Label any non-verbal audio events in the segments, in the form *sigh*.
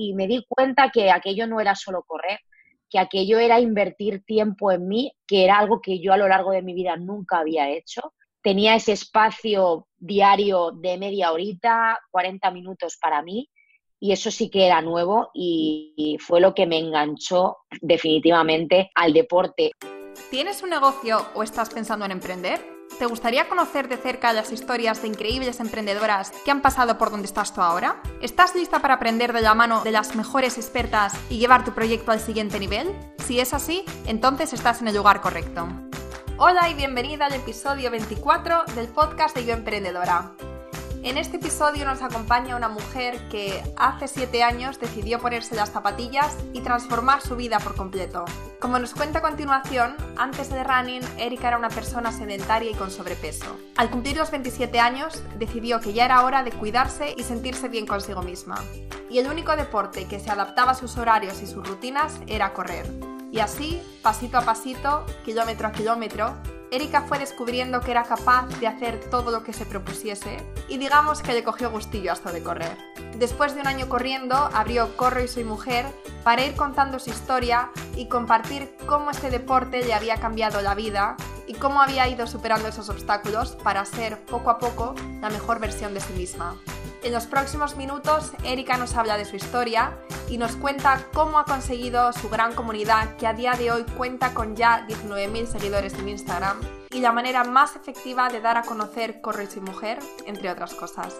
y me di cuenta que aquello no era solo correr, que aquello era invertir tiempo en mí, que era algo que yo a lo largo de mi vida nunca había hecho. Tenía ese espacio diario de media horita, 40 minutos para mí, y eso sí que era nuevo y, fue lo que me enganchó definitivamente al deporte. ¿Tienes un negocio o estás pensando en emprender? ¿Te gustaría conocer de cerca las historias de increíbles emprendedoras que han pasado por donde estás tú ahora? ¿Estás lista para aprender de la mano de las mejores expertas y llevar tu proyecto al siguiente nivel? Si es así, entonces estás en el lugar correcto. Hola y bienvenida al episodio 24 del podcast de Yo Emprendedora. En este episodio nos acompaña una mujer que hace 7 años decidió ponerse las zapatillas y transformar su vida por completo. Como nos cuenta a continuación, antes de running, Erika era una persona sedentaria y con sobrepeso. Al cumplir los 27 años, decidió que ya era hora de cuidarse y sentirse bien consigo misma. Y el único deporte que se adaptaba a sus horarios y sus rutinas era correr. Y así, pasito a pasito, kilómetro a kilómetro, Erika fue descubriendo que era capaz de hacer todo lo que se propusiese y digamos que le cogió gustillo hasta de correr. Después de un año corriendo, abrió Corro y Soy Mujer para ir contando su historia y compartir cómo este deporte le había cambiado la vida y cómo había ido superando esos obstáculos para ser poco a poco la mejor versión de sí misma. En los próximos minutos, Erika nos habla de su historia y nos cuenta cómo ha conseguido su gran comunidad que a día de hoy cuenta con ya 19.000 seguidores en Instagram y la manera más efectiva de dar a conocer Corre y Mujer, entre otras cosas.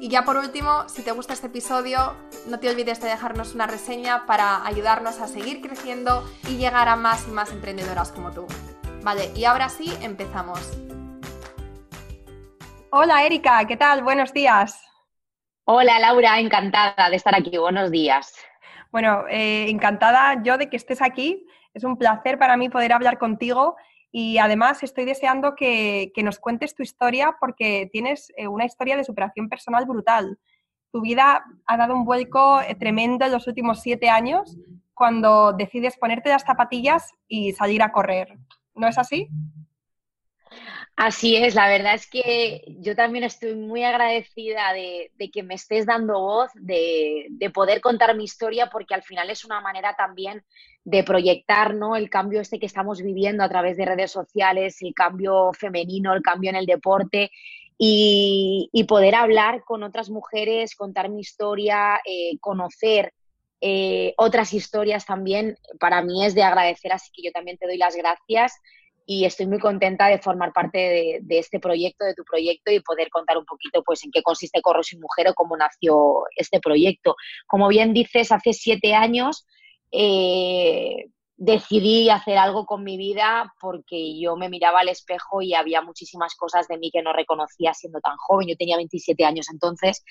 Y ya por último, si te gusta este episodio, no te olvides de dejarnos una reseña para ayudarnos a seguir creciendo y llegar a más y más emprendedoras como tú. Vale, y ahora sí, empezamos. Hola Erika, ¿qué tal? Buenos días. Hola Laura, encantada de estar aquí. Buenos días. Bueno, eh, encantada yo de que estés aquí. Es un placer para mí poder hablar contigo y además estoy deseando que, nos cuentes tu historia porque tienes eh, una historia de superación personal brutal. Tu vida ha dado un vuelco eh, tremendo en los últimos siete años cuando decides ponerte las zapatillas y salir a correr. ¿No es así? Así es, la verdad es que yo también estoy muy agradecida de, que me estés dando voz, de, poder contar mi historia, porque al final es una manera también de proyectar ¿no? el cambio este que estamos viviendo a través de redes sociales, el cambio femenino, el cambio en el deporte y, poder hablar con otras mujeres, contar mi historia, eh, conocer eh, otras historias también, para mí es de agradecer, así que yo también te doy las gracias y estoy muy contenta de formar parte de, este proyecto, de tu proyecto y poder contar un poquito pues en qué consiste Corro sin Mujer o cómo nació este proyecto. Como bien dices, hace siete años eh, decidí hacer algo con mi vida porque yo me miraba al espejo y había muchísimas cosas de mí que no reconocía siendo tan joven. Yo tenía 27 años entonces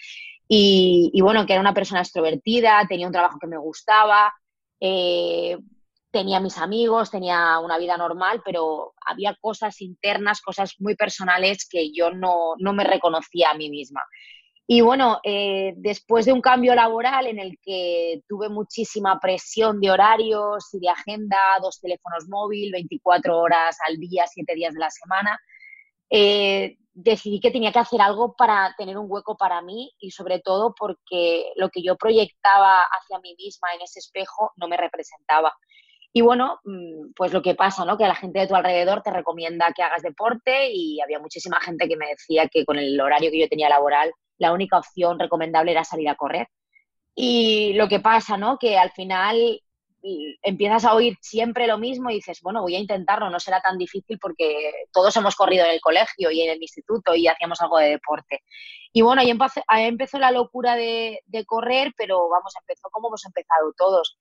y, bueno, que era una persona extrovertida, tenía un trabajo que me gustaba. Eh, tenía mis amigos, tenía una vida normal, pero había cosas internas, cosas muy personales que yo no, me reconocía a mí misma. Y bueno, eh, después de un cambio laboral en el que tuve muchísima presión de horarios y de agenda, dos teléfonos móviles, 24 horas al día, 7 días de la semana, eh, decidí que tenía que hacer algo para tener un hueco para mí y sobre todo porque lo que yo proyectaba hacia mí misma en ese espejo no me representaba. Y bueno, mm, pues lo que pasa, ¿no? Que la gente de tu alrededor te recomienda que hagas deporte y había muchísima gente que me decía que con el horario que yo tenía laboral, la única opción recomendable era salir a correr. Y lo que pasa, ¿no? Que al final mm, empiezas a oír siempre lo mismo y dices, bueno, voy a intentarlo, no será tan difícil porque todos hemos corrido en el colegio y en el instituto y hacíamos algo de deporte. Y bueno, ahí empezó, ahí empezó la locura de, de correr, pero vamos, empezó como hemos empezado todos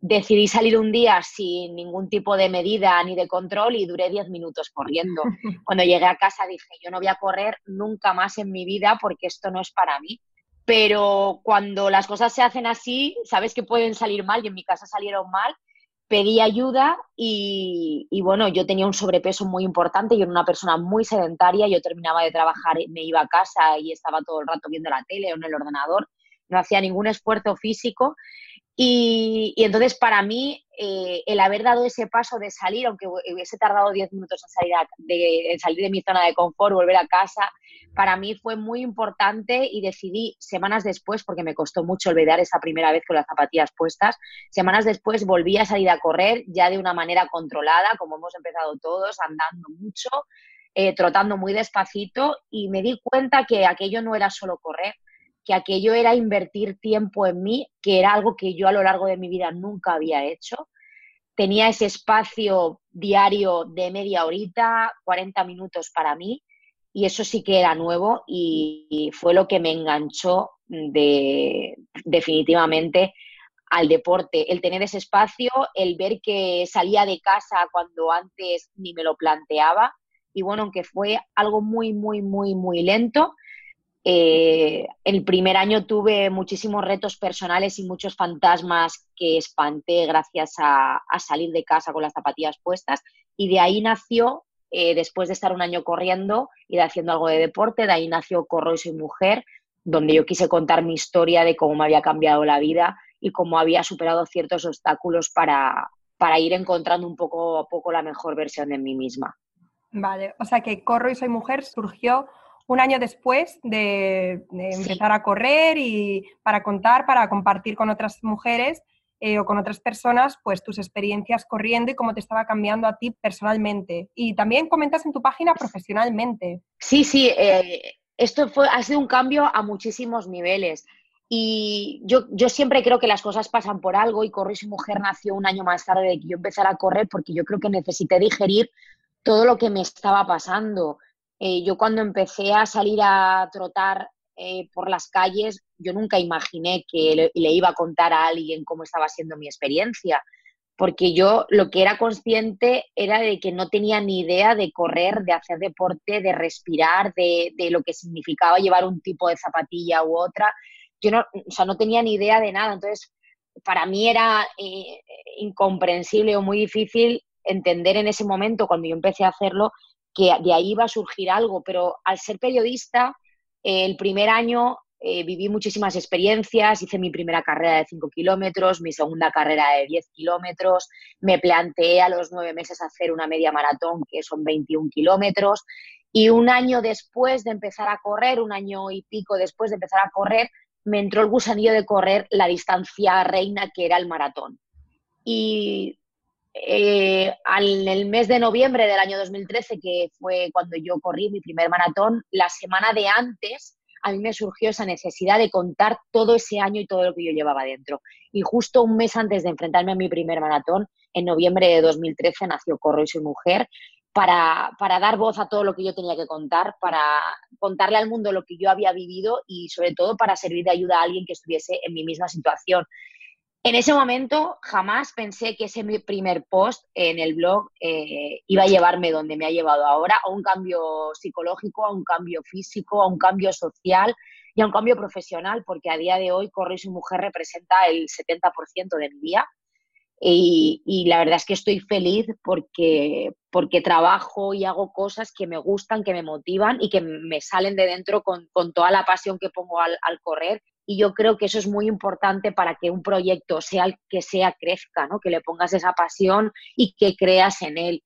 decidí salir un día sin ningún tipo de medida ni de control y duré 10 minutos corriendo. *laughs* Cuando llegué a casa dije, yo no voy a correr nunca más en mi vida porque esto no es para mí. Pero cuando las cosas se hacen así, sabes que pueden salir mal y en mi casa salieron mal. Pedí ayuda y, y bueno, yo tenía un sobrepeso muy importante, yo era una persona muy sedentaria, yo terminaba de trabajar, me iba a casa y estaba todo el rato viendo la tele o en el ordenador, no hacía ningún esfuerzo físico Y, entonces para mí eh, el haber dado ese paso de salir, aunque hubiese tardado 10 minutos en salir, de, salir de mi zona de confort, volver a casa, para mí fue muy importante y decidí semanas después, porque me costó mucho olvidar esa primera vez con las zapatillas puestas, semanas después volví a salir a correr ya de una manera controlada, como hemos empezado todos, andando mucho, eh, trotando muy despacito y me di cuenta que aquello no era solo correr, que aquello era invertir tiempo en mí, que era algo que yo a lo largo de mi vida nunca había hecho. Tenía ese espacio diario de media horita, 40 minutos para mí, y eso sí que era nuevo y, fue lo que me enganchó de, definitivamente al deporte, el tener ese espacio, el ver que salía de casa cuando antes ni me lo planteaba y bueno, aunque fue algo muy, muy, muy, muy lento, eh, el primer año tuve muchísimos retos personales y muchos fantasmas que espanté gracias a, salir de casa con las zapatillas puestas y de ahí nació, eh, después de estar un año corriendo y de haciendo algo de deporte, de ahí nació Corro y soy mujer, donde yo quise contar mi historia de cómo me había cambiado la vida y cómo había superado ciertos obstáculos para, para ir encontrando un poco a poco la mejor versión de mí misma. Vale, o sea que Corro y soy mujer surgió un año después de, empezar a correr y para contar, para compartir con otras mujeres eh, o con otras personas, pues tus experiencias corriendo y cómo te estaba cambiando a ti personalmente. Y también comentas en tu página profesionalmente. Sí, sí, eh, esto fue, ha sido un cambio a muchísimos niveles. Y yo, yo siempre creo que las cosas pasan por algo y Corro y su mujer nació un año más tarde de que yo empezara a correr porque yo creo que necesité digerir todo lo que me estaba pasando. Eh, yo cuando empecé a salir a trotar eh, por las calles, yo nunca imaginé que le, iba a contar a alguien cómo estaba siendo mi experiencia, porque yo lo que era consciente era de que no tenía ni idea de correr, de hacer deporte, de respirar, de, lo que significaba llevar un tipo de zapatilla u otra. Yo no, o sea, no tenía ni idea de nada, entonces para mí era eh, incomprensible o muy difícil entender en ese momento, cuando yo empecé a hacerlo, que de ahí iba a surgir algo, pero al ser periodista, eh, el primer año eh, viví muchísimas experiencias, hice mi primera carrera de 5 kilómetros, mi segunda carrera de 10 kilómetros, me planteé a los nueve meses hacer una media maratón, que son 21 kilómetros, y un año después de empezar a correr, un año y pico después de empezar a correr, me entró el gusanillo de correr la distancia reina que era el maratón. Y eh, en el mes de noviembre del año 2013, que fue cuando yo corrí mi primer maratón, la semana de antes a mí me surgió esa necesidad de contar todo ese año y todo lo que yo llevaba dentro. Y justo un mes antes de enfrentarme a mi primer maratón, en noviembre de 2013, nació Corro y soy mujer, para, para, dar voz a todo lo que yo tenía que contar, para contarle al mundo lo que yo había vivido y sobre todo para servir de ayuda a alguien que estuviese en mi misma situación. En ese momento jamás pensé que ese primer post en el blog eh, iba a llevarme donde me ha llevado ahora, a un cambio psicológico, a un cambio físico, a un cambio social y a un cambio profesional, porque a día de hoy Corre y su mujer representa el 70% de mi día. Y, la verdad es que estoy feliz porque, porque trabajo y hago cosas que me gustan, que me motivan y que me salen de dentro con, toda la pasión que pongo al correr y yo creo que eso es muy importante para que un proyecto, sea el que sea, crezca, ¿no? que le pongas esa pasión y que creas en él.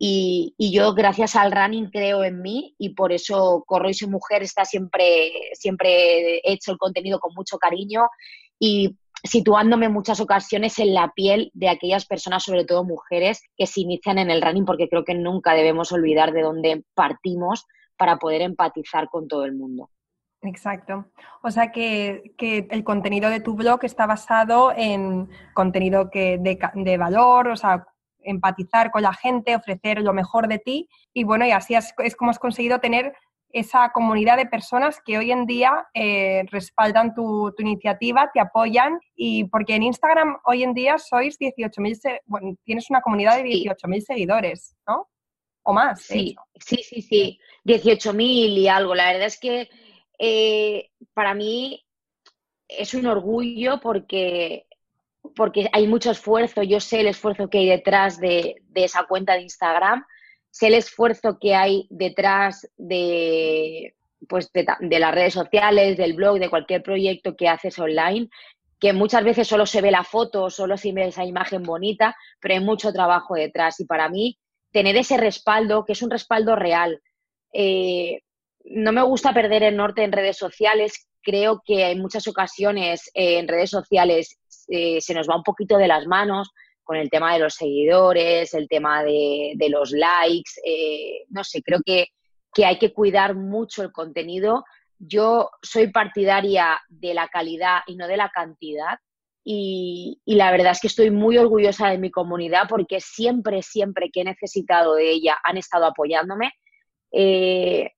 Y, yo, gracias al running, creo en mí y por eso Corro y su mujer está siempre, siempre hecho el contenido con mucho cariño y situándome en muchas ocasiones en la piel de aquellas personas, sobre todo mujeres, que se inician en el running, porque creo que nunca debemos olvidar de dónde partimos para poder empatizar con todo el mundo. Exacto. O sea que, el contenido de tu blog está basado en contenido que de, valor, o sea, empatizar con la gente, ofrecer lo mejor de ti. Y bueno, y así es, como has conseguido tener esa comunidad de personas que hoy en día eh, respaldan tu, iniciativa, te apoyan. Y porque en Instagram hoy en día sois 18.000, bueno, tienes una comunidad de 18.000 seguidores, ¿no? O más. Sí, sí, sí, sí. 18.000 y algo. La verdad es que eh, para mí es un orgullo porque, porque hay mucho esfuerzo. Yo sé el esfuerzo que hay detrás de, esa cuenta de Instagram, sé el esfuerzo que hay detrás de, pues de, las redes sociales, del blog, de cualquier proyecto que haces online, que muchas veces solo se ve la foto, solo se ve esa imagen bonita, pero hay mucho trabajo detrás. Y para mí, tener ese respaldo, que es un respaldo real. Eh, no me gusta perder el norte en redes sociales. Creo que en muchas ocasiones eh, en redes sociales eh, se nos va un poquito de las manos con el tema de los seguidores, el tema de, los likes. no sé, creo que, que hay que cuidar mucho el contenido yo soy partidaria de la calidad y no de la cantidad. Y, la verdad es que estoy muy orgullosa de mi comunidad porque siempre, siempre que he necesitado de ella han estado apoyándome. Eh,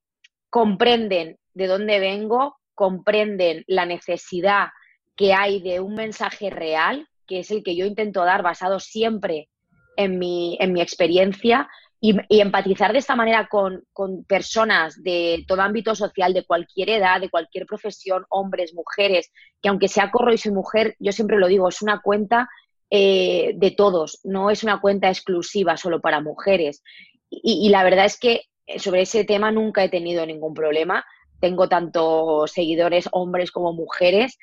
comprenden de dónde vengo, comprenden la necesidad que hay de un mensaje real, que es el que yo intento dar basado siempre en mi, en mi experiencia, y, empatizar de esta manera con, personas de todo ámbito social, de cualquier edad, de cualquier profesión, hombres, mujeres, que aunque sea corro y soy mujer, yo siempre lo digo, es una cuenta eh, de todos, no es una cuenta exclusiva solo para mujeres. Y, la verdad es que sobre ese tema nunca he tenido ningún problema. Tengo tanto seguidores hombres como mujeres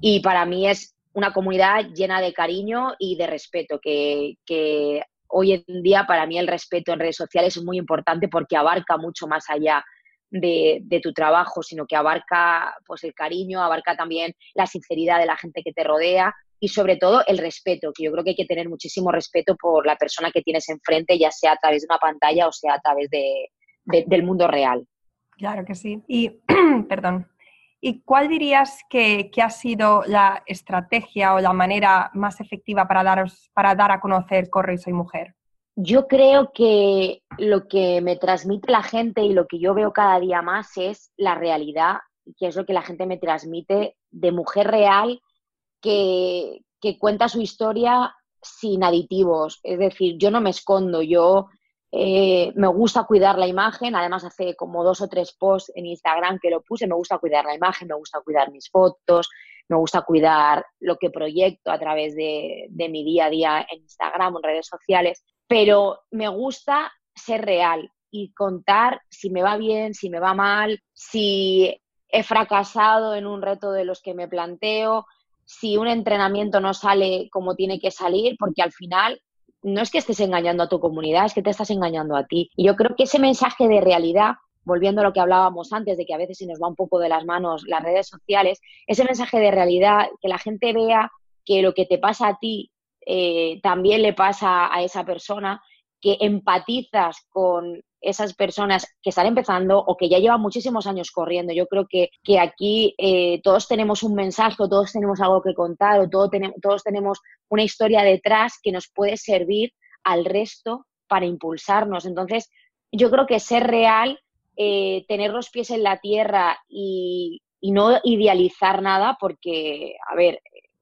y para mí es una comunidad llena de cariño y de respeto, que, que hoy en día para mí el respeto en redes sociales es muy importante porque abarca mucho más allá de, tu trabajo, sino que abarca pues el cariño, abarca también la sinceridad de la gente que te rodea y sobre todo el respeto, que yo creo que hay que tener muchísimo respeto por la persona que tienes enfrente, ya sea a través de una pantalla o sea a través del mundo real. Claro que sí. Y, *clears throat* perdón, ¿Y cuál dirías que, ha sido la estrategia o la manera más efectiva para, daros, para dar a conocer Corre y Soy Mujer? Yo creo que lo que me transmite la gente y lo que yo veo cada día más es la realidad, que es lo que la gente me transmite de mujer real que, que cuenta su historia sin aditivos. Es decir, yo no me escondo, yo eh, me gusta cuidar la imagen, además hace como dos o tres posts en Instagram que lo puse, me gusta cuidar la imagen, me gusta cuidar mis fotos, me gusta cuidar lo que proyecto a través de, mi día a día en Instagram, en redes sociales, pero me gusta ser real y contar si me va bien, si me va mal, si he fracasado en un reto de los que me planteo, si un entrenamiento no sale como tiene que salir, porque al final no es que estés engañando a tu comunidad, es que te estás engañando a ti. Y yo creo que ese mensaje de realidad, volviendo a lo que hablábamos antes, de que a veces se nos va un poco de las manos las redes sociales, ese mensaje de realidad, que la gente vea que lo que te pasa a ti eh, también le pasa a esa persona, que empatizas con esas personas que están empezando o que ya llevan muchísimos años corriendo. Yo creo que, aquí eh, todos tenemos un mensaje, todos tenemos algo que contar, o tenemos, todos tenemos una historia detrás que nos puede servir al resto para impulsarnos. Entonces, yo creo que ser real, eh, tener los pies en la tierra y, no idealizar nada, porque, a ver,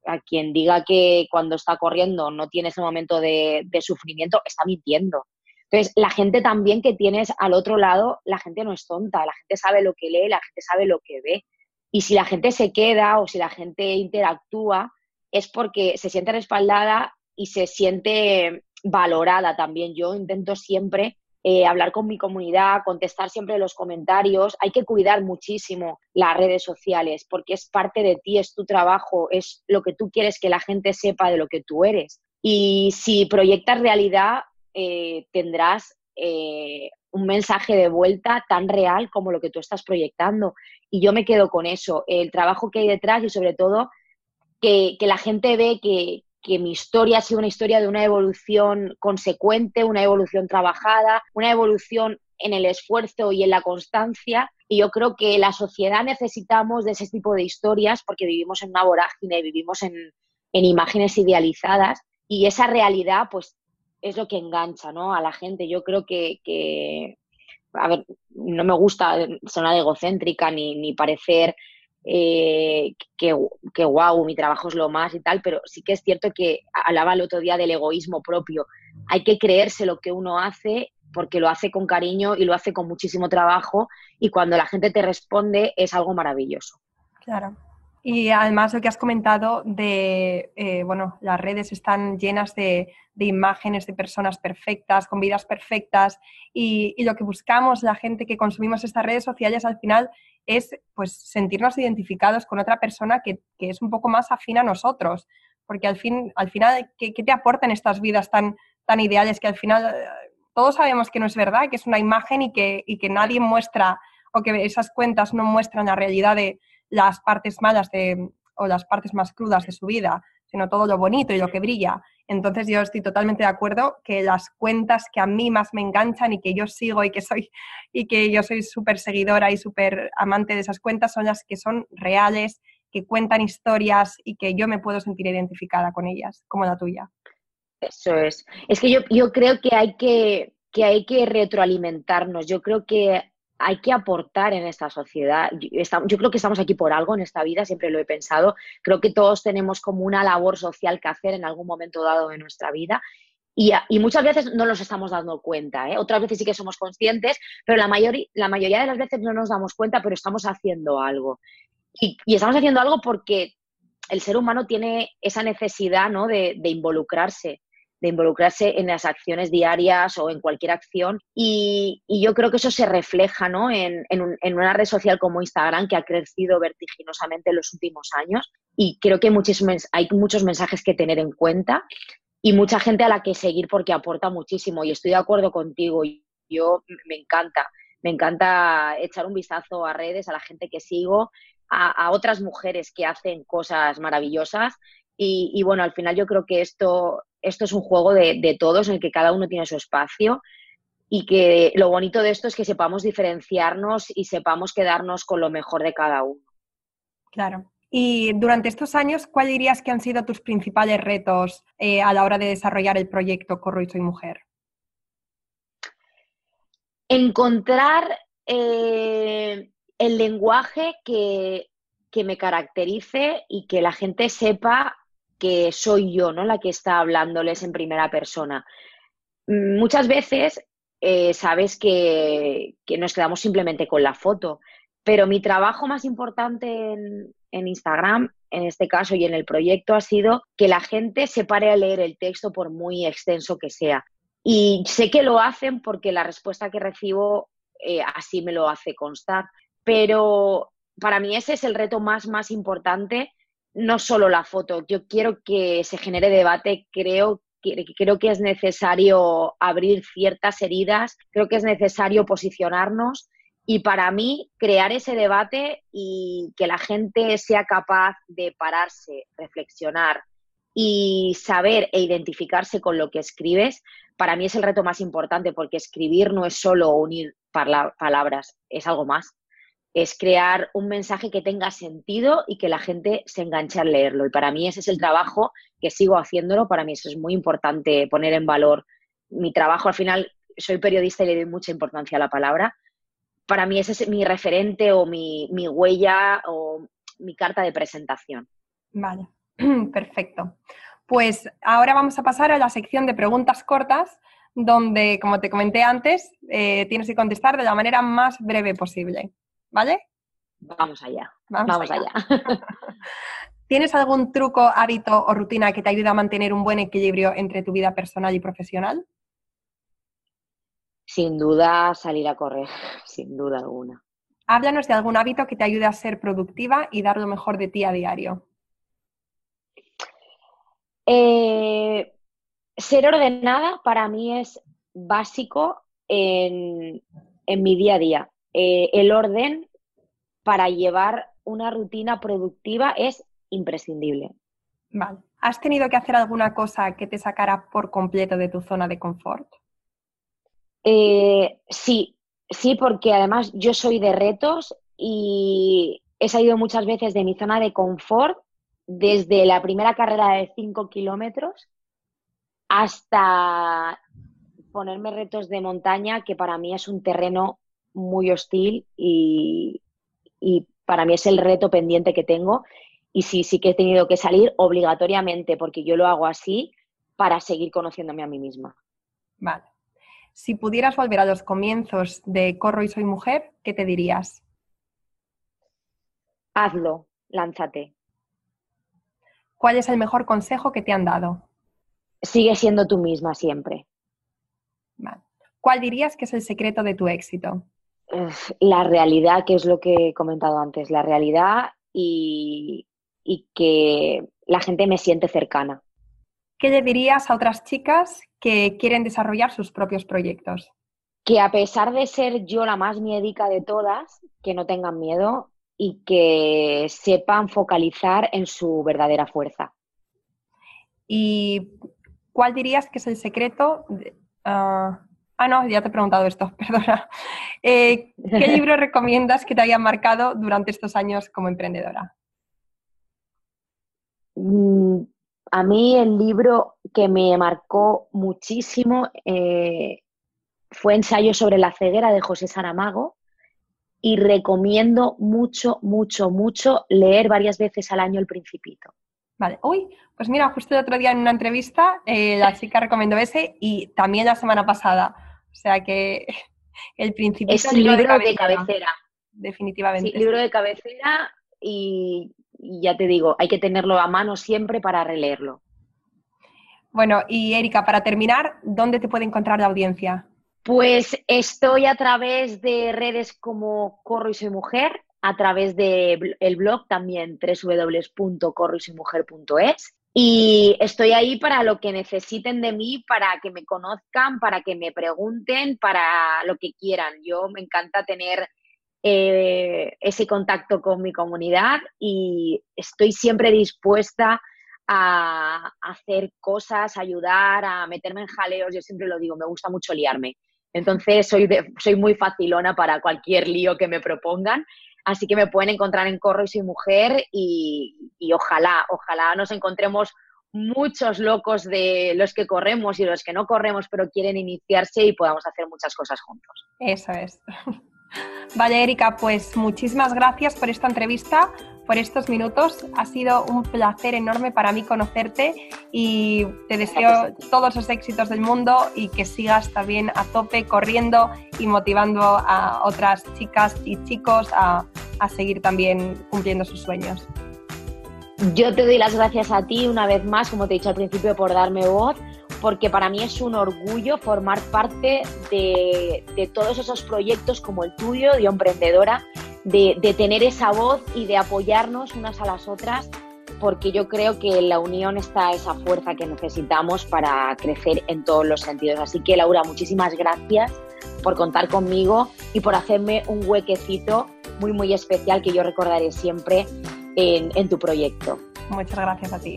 a quien diga que cuando está corriendo no tiene ese momento de sufrimiento, está mintiendo. Entonces, la gente también que tienes al otro lado, la gente no es tonta, la gente sabe lo que lee, la gente sabe lo que ve. Y si la gente se queda o si la gente interactúa, es porque se siente respaldada y se siente valorada también. Yo intento siempre eh, hablar con mi comunidad, contestar siempre los comentarios. Hay que cuidar muchísimo las redes sociales porque es parte de ti, es tu trabajo, es lo que tú quieres que la gente sepa de lo que tú eres. Y si proyectas realidad, eh, tendrás eh, un mensaje de vuelta tan real como lo que tú estás proyectando. Y yo me quedo con eso, el trabajo que hay detrás y sobre todo que, la gente ve que, que mi historia ha sido una historia de una evolución consecuente, una evolución trabajada, una evolución en el esfuerzo y en la constancia. Y yo creo que la sociedad necesitamos de ese tipo de historias porque vivimos en una vorágine, vivimos en, en imágenes idealizadas y esa realidad pues es lo que engancha ¿no? a la gente. Yo creo que, a ver, no me gusta sonar egocéntrica ni parecer eh, que, que wow, mi trabajo es lo más y tal, pero sí que es cierto que hablaba el otro día del egoísmo propio. Hay que creerse lo que uno hace porque lo hace con cariño y lo hace con muchísimo trabajo y cuando la gente te responde es algo maravilloso. Claro. Y además lo que has comentado de, eh, bueno, las redes están llenas de, imágenes de personas perfectas, con vidas perfectas, y, lo que buscamos la gente que consumimos estas redes sociales al final es pues sentirnos identificados con otra persona que, es un poco más afín a nosotros, porque al, fin, al final, ¿qué, te aportan estas vidas tan, tan ideales que al final eh, todos sabemos que no es verdad, que es una imagen y que, y que nadie muestra o que esas cuentas no muestran la realidad de las partes malas de, o las partes más crudas de su vida, sino todo lo bonito y lo que brilla. Entonces yo estoy totalmente de acuerdo que las cuentas que a mí más me enganchan y que yo sigo y que soy y que yo soy súper seguidora y súper amante de esas cuentas son las que son reales, que cuentan historias y que yo me puedo sentir identificada con ellas, como la tuya. Eso es. Es que yo, yo creo que hay que, que hay que retroalimentarnos. Yo creo que hay que aportar en esta sociedad. Yo creo que estamos aquí por algo en esta vida, siempre lo he pensado. Creo que todos tenemos como una labor social que hacer en algún momento dado de nuestra vida. Y, muchas veces no nos estamos dando cuenta, ¿eh? otras veces sí que somos conscientes, pero la, la mayoría de las veces no nos damos cuenta, pero estamos haciendo algo. Y, estamos haciendo algo porque el ser humano tiene esa necesidad ¿no? de, de involucrarse de involucrarse en las acciones diarias o en cualquier acción. Y, yo creo que eso se refleja ¿no? en, una red social como Instagram, que ha crecido vertiginosamente en los últimos años. Y creo que hay, muchos mensajes que tener en cuenta y mucha gente a la que seguir porque aporta muchísimo. Y estoy de acuerdo contigo. Yo me encanta, me encanta echar un vistazo a redes, a la gente que sigo, a, otras mujeres que hacen cosas maravillosas. Y, y, bueno, al final yo creo que esto esto es un juego de, todos en el que cada uno tiene su espacio y que lo bonito de esto es que sepamos diferenciarnos y sepamos quedarnos con lo mejor de cada uno. Claro. Y durante estos años, ¿cuál dirías que han sido tus principales retos eh, a la hora de desarrollar el proyecto Corro y Soy Mujer? Encontrar eh, el lenguaje que, que me caracterice y que la gente sepa que soy yo, ¿no? La que está hablándoles en primera persona. Mm, muchas veces eh, sabes que, nos quedamos simplemente con la foto, pero mi trabajo más importante en, Instagram, en este caso y en el proyecto, ha sido que la gente se pare a leer el texto por muy extenso que sea. Y sé que lo hacen porque la respuesta que recibo eh, así me lo hace constar. Pero para mí ese es el reto más, más importante no solo la foto. Yo quiero que se genere debate, creo que, creo que es necesario abrir ciertas heridas, creo que es necesario posicionarnos. Y para mí crear ese debate y que la gente sea capaz de pararse, reflexionar y saber e identificarse con lo que escribes, para mí es el reto más importante porque escribir no es solo unir palabras, es algo más es crear un mensaje que tenga sentido y que la gente se enganche al leerlo. Y para mí ese es el trabajo que sigo haciéndolo. Para mí eso es muy importante poner en valor mi trabajo. Al final soy periodista y le doy mucha importancia a la palabra. Para mí ese es mi referente o mi, mi huella o mi carta de presentación. Vale, *clears throat* perfecto. Pues ahora vamos a pasar a la sección de preguntas cortas, donde, como te comenté antes, eh, tienes que contestar de la manera más breve posible. ¿Vale? Vamos allá, vamos, allá. *laughs* ¿Tienes algún truco, hábito o rutina que te ayude a mantener un buen equilibrio entre tu vida personal y profesional? Sin duda salir a correr, *laughs* sin duda alguna. Háblanos de algún hábito que te ayude a ser productiva y dar lo mejor de ti a diario. Eh, ser ordenada para mí es básico en, en mi día a día. Eh, el orden para llevar una rutina productiva es imprescindible. Vale. ¿Has tenido que hacer alguna cosa que te sacara por completo de tu zona de confort? Eh, sí, sí, porque además yo soy de retos y he salido muchas veces de mi zona de confort desde la primera carrera de 5 kilómetros hasta ponerme retos de montaña, que para mí es un terreno muy hostil y, para mí es el reto pendiente que tengo. Y sí, sí que he tenido que salir obligatoriamente porque yo lo hago así para seguir conociéndome a mí misma. Vale. Si pudieras volver a los comienzos de Corro y Soy Mujer, ¿qué te dirías? Hazlo. lánzate. ¿Cuál es el mejor consejo que te han dado? Sigue siendo tú misma siempre. ¿Cuál dirías que es el secreto de tu éxito? La realidad, que es lo que he comentado antes, la realidad y, y que la gente me siente cercana. ¿Qué le dirías a otras chicas que quieren desarrollar sus propios proyectos? Que a pesar de ser yo la más miedica de todas, que no tengan miedo y que sepan focalizar en su verdadera fuerza. ¿Y cuál dirías que es el secreto? Ah, ah, no, ya te he preguntado esto, *laughs* perdona. Eh, ¿Qué *laughs* libro recomiendas que te haya marcado durante estos años como emprendedora? Mm, a mí el libro que me marcó muchísimo eh, fue Ensayo sobre la ceguera de José Saramago y recomiendo mucho, mucho, mucho leer varias veces al año El Principito. Vale, uy, pues mira, justo el otro día en una entrevista eh, la chica recomendó ese y también la semana pasada. O sea que *laughs* El Principito es libro, libro de, cabecera. Definitivamente. Sí, libro de cabecera y y ya te digo, hay que tenerlo a mano siempre para releerlo. Bueno, y Erika, para terminar, ¿dónde te puede encontrar la audiencia? Pues estoy a través de redes como Corro y Soy Mujer, a través del el blog también www.corroysoymujer.es y estoy ahí para lo que necesiten de mí, para que me conozcan, para que me pregunten, para lo que quieran. Yo me encanta tener eh, ese contacto con mi comunidad y estoy siempre dispuesta a hacer cosas, ayudar, a meterme en jaleos. Yo siempre lo digo, me gusta mucho liarme. Entonces soy, soy muy facilona para cualquier lío que me propongan. Así que me pueden encontrar en Corro y Soy Mujer y, y ojalá, ojalá nos encontremos muchos locos de los que corremos y los que no corremos pero quieren iniciarse y podamos hacer muchas cosas juntos. Eso es. *laughs* Vale, Erika, pues muchísimas gracias por esta entrevista, por estos minutos. Ha sido un placer enorme para mí conocerte y te deseo todos los éxitos del mundo y que sigas también a tope corriendo y motivando a otras chicas y chicos a, a seguir también cumpliendo sus sueños. Yo te doy las gracias a ti una vez más, como te he dicho al principio, por darme voz porque para mí es un orgullo formar parte de, todos esos proyectos como el tuyo, de emprendedora, de, tener esa voz y de apoyarnos unas a las otras, porque yo creo que en la unión está esa fuerza que necesitamos para crecer en todos los sentidos. Así que Laura, muchísimas gracias por contar conmigo y por hacerme un huequecito muy, muy especial que yo recordaré siempre en, en tu proyecto. Muchas gracias a ti.